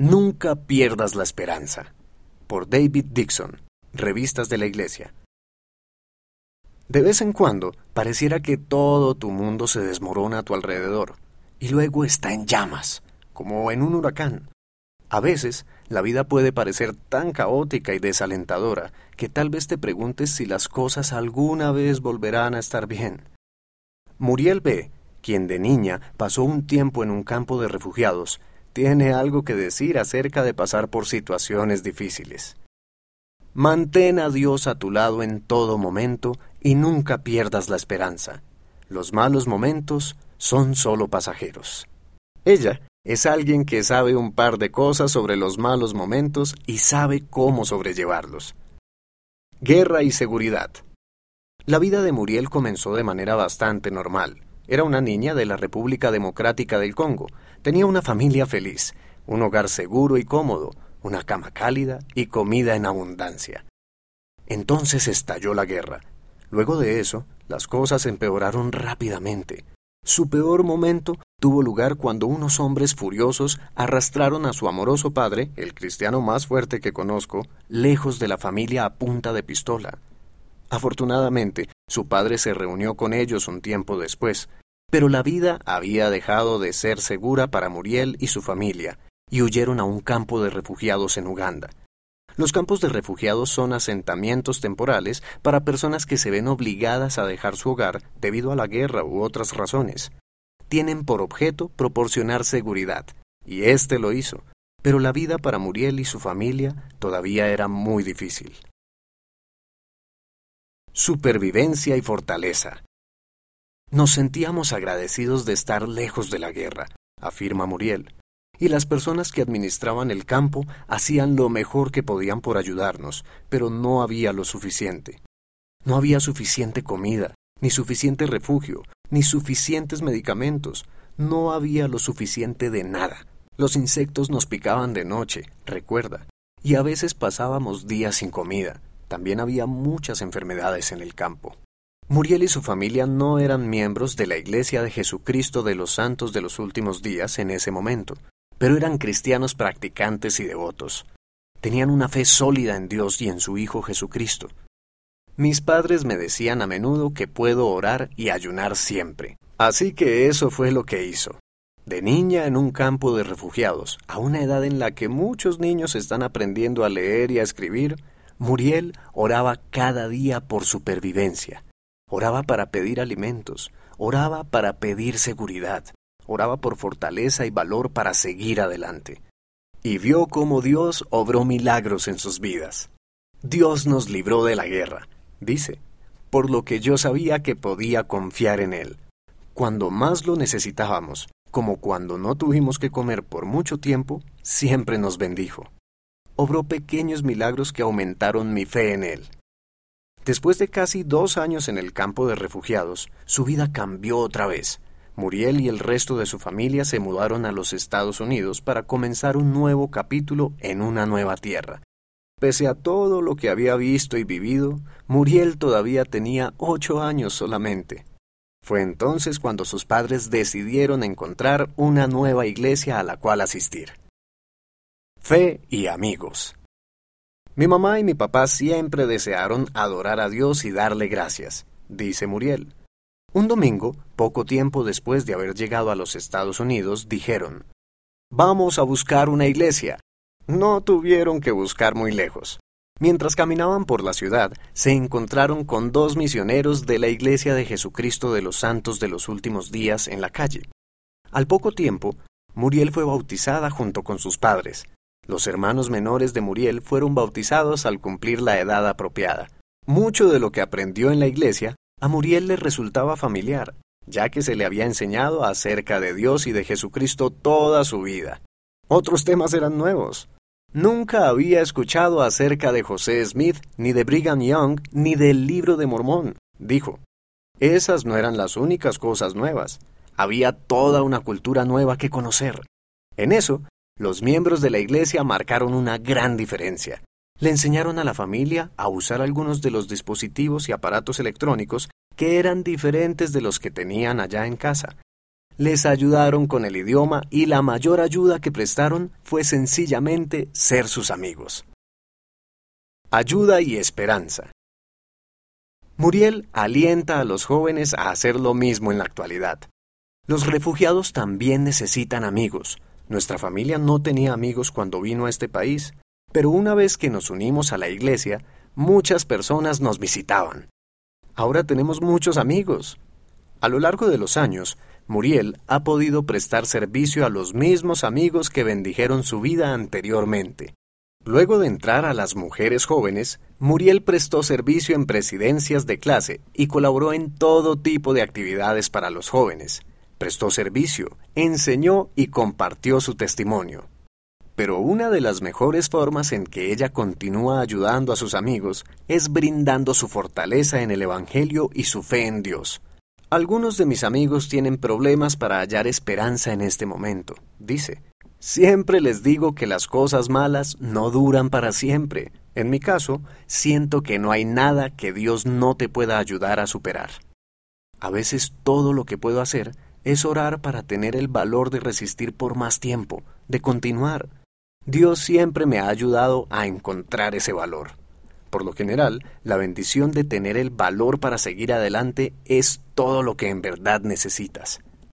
Nunca pierdas la esperanza. Por David Dixon, Revistas de la Iglesia. De vez en cuando pareciera que todo tu mundo se desmorona a tu alrededor y luego está en llamas, como en un huracán. A veces la vida puede parecer tan caótica y desalentadora que tal vez te preguntes si las cosas alguna vez volverán a estar bien. Muriel B., quien de niña pasó un tiempo en un campo de refugiados, tiene algo que decir acerca de pasar por situaciones difíciles. Mantén a Dios a tu lado en todo momento y nunca pierdas la esperanza. Los malos momentos son solo pasajeros. Ella es alguien que sabe un par de cosas sobre los malos momentos y sabe cómo sobrellevarlos. Guerra y seguridad. La vida de Muriel comenzó de manera bastante normal. Era una niña de la República Democrática del Congo. Tenía una familia feliz, un hogar seguro y cómodo, una cama cálida y comida en abundancia. Entonces estalló la guerra. Luego de eso, las cosas empeoraron rápidamente. Su peor momento tuvo lugar cuando unos hombres furiosos arrastraron a su amoroso padre, el cristiano más fuerte que conozco, lejos de la familia a punta de pistola. Afortunadamente, su padre se reunió con ellos un tiempo después, pero la vida había dejado de ser segura para Muriel y su familia, y huyeron a un campo de refugiados en Uganda. Los campos de refugiados son asentamientos temporales para personas que se ven obligadas a dejar su hogar debido a la guerra u otras razones. Tienen por objeto proporcionar seguridad, y éste lo hizo, pero la vida para Muriel y su familia todavía era muy difícil. Supervivencia y fortaleza. Nos sentíamos agradecidos de estar lejos de la guerra, afirma Muriel, y las personas que administraban el campo hacían lo mejor que podían por ayudarnos, pero no había lo suficiente. No había suficiente comida, ni suficiente refugio, ni suficientes medicamentos, no había lo suficiente de nada. Los insectos nos picaban de noche, recuerda, y a veces pasábamos días sin comida. También había muchas enfermedades en el campo. Muriel y su familia no eran miembros de la Iglesia de Jesucristo de los Santos de los Últimos Días en ese momento, pero eran cristianos practicantes y devotos. Tenían una fe sólida en Dios y en su Hijo Jesucristo. Mis padres me decían a menudo que puedo orar y ayunar siempre. Así que eso fue lo que hizo. De niña en un campo de refugiados, a una edad en la que muchos niños están aprendiendo a leer y a escribir, Muriel oraba cada día por supervivencia. Oraba para pedir alimentos, oraba para pedir seguridad, oraba por fortaleza y valor para seguir adelante. Y vio cómo Dios obró milagros en sus vidas. Dios nos libró de la guerra, dice, por lo que yo sabía que podía confiar en Él. Cuando más lo necesitábamos, como cuando no tuvimos que comer por mucho tiempo, siempre nos bendijo. Obró pequeños milagros que aumentaron mi fe en Él. Después de casi dos años en el campo de refugiados, su vida cambió otra vez. Muriel y el resto de su familia se mudaron a los Estados Unidos para comenzar un nuevo capítulo en una nueva tierra. Pese a todo lo que había visto y vivido, Muriel todavía tenía ocho años solamente. Fue entonces cuando sus padres decidieron encontrar una nueva iglesia a la cual asistir. Fe y amigos. Mi mamá y mi papá siempre desearon adorar a Dios y darle gracias, dice Muriel. Un domingo, poco tiempo después de haber llegado a los Estados Unidos, dijeron, Vamos a buscar una iglesia. No tuvieron que buscar muy lejos. Mientras caminaban por la ciudad, se encontraron con dos misioneros de la Iglesia de Jesucristo de los Santos de los Últimos Días en la calle. Al poco tiempo, Muriel fue bautizada junto con sus padres. Los hermanos menores de Muriel fueron bautizados al cumplir la edad apropiada. Mucho de lo que aprendió en la iglesia a Muriel le resultaba familiar, ya que se le había enseñado acerca de Dios y de Jesucristo toda su vida. Otros temas eran nuevos. Nunca había escuchado acerca de José Smith, ni de Brigham Young, ni del libro de Mormón, dijo. Esas no eran las únicas cosas nuevas. Había toda una cultura nueva que conocer. En eso, los miembros de la Iglesia marcaron una gran diferencia. Le enseñaron a la familia a usar algunos de los dispositivos y aparatos electrónicos que eran diferentes de los que tenían allá en casa. les ayudaron con el idioma y la mayor ayuda que prestaron fue sencillamente ser sus amigos. Ayuda y esperanza. Muriel alienta a los jóvenes a hacer lo mismo en la actualidad. Los refugiados también necesitan amigos. Nuestra familia no tenía amigos cuando vino a este país, pero una vez que nos unimos a la iglesia, muchas personas nos visitaban. Ahora tenemos muchos amigos. A lo largo de los años, Muriel ha podido prestar servicio a los mismos amigos que bendijeron su vida anteriormente. Luego de entrar a las mujeres jóvenes, Muriel prestó servicio en presidencias de clase y colaboró en todo tipo de actividades para los jóvenes. Prestó servicio, enseñó y compartió su testimonio. Pero una de las mejores formas en que ella continúa ayudando a sus amigos es brindando su fortaleza en el Evangelio y su fe en Dios. Algunos de mis amigos tienen problemas para hallar esperanza en este momento, dice. Siempre les digo que las cosas malas no duran para siempre. En mi caso, siento que no hay nada que Dios no te pueda ayudar a superar. A veces todo lo que puedo hacer es orar para tener el valor de resistir por más tiempo, de continuar. Dios siempre me ha ayudado a encontrar ese valor. Por lo general, la bendición de tener el valor para seguir adelante es todo lo que en verdad necesitas.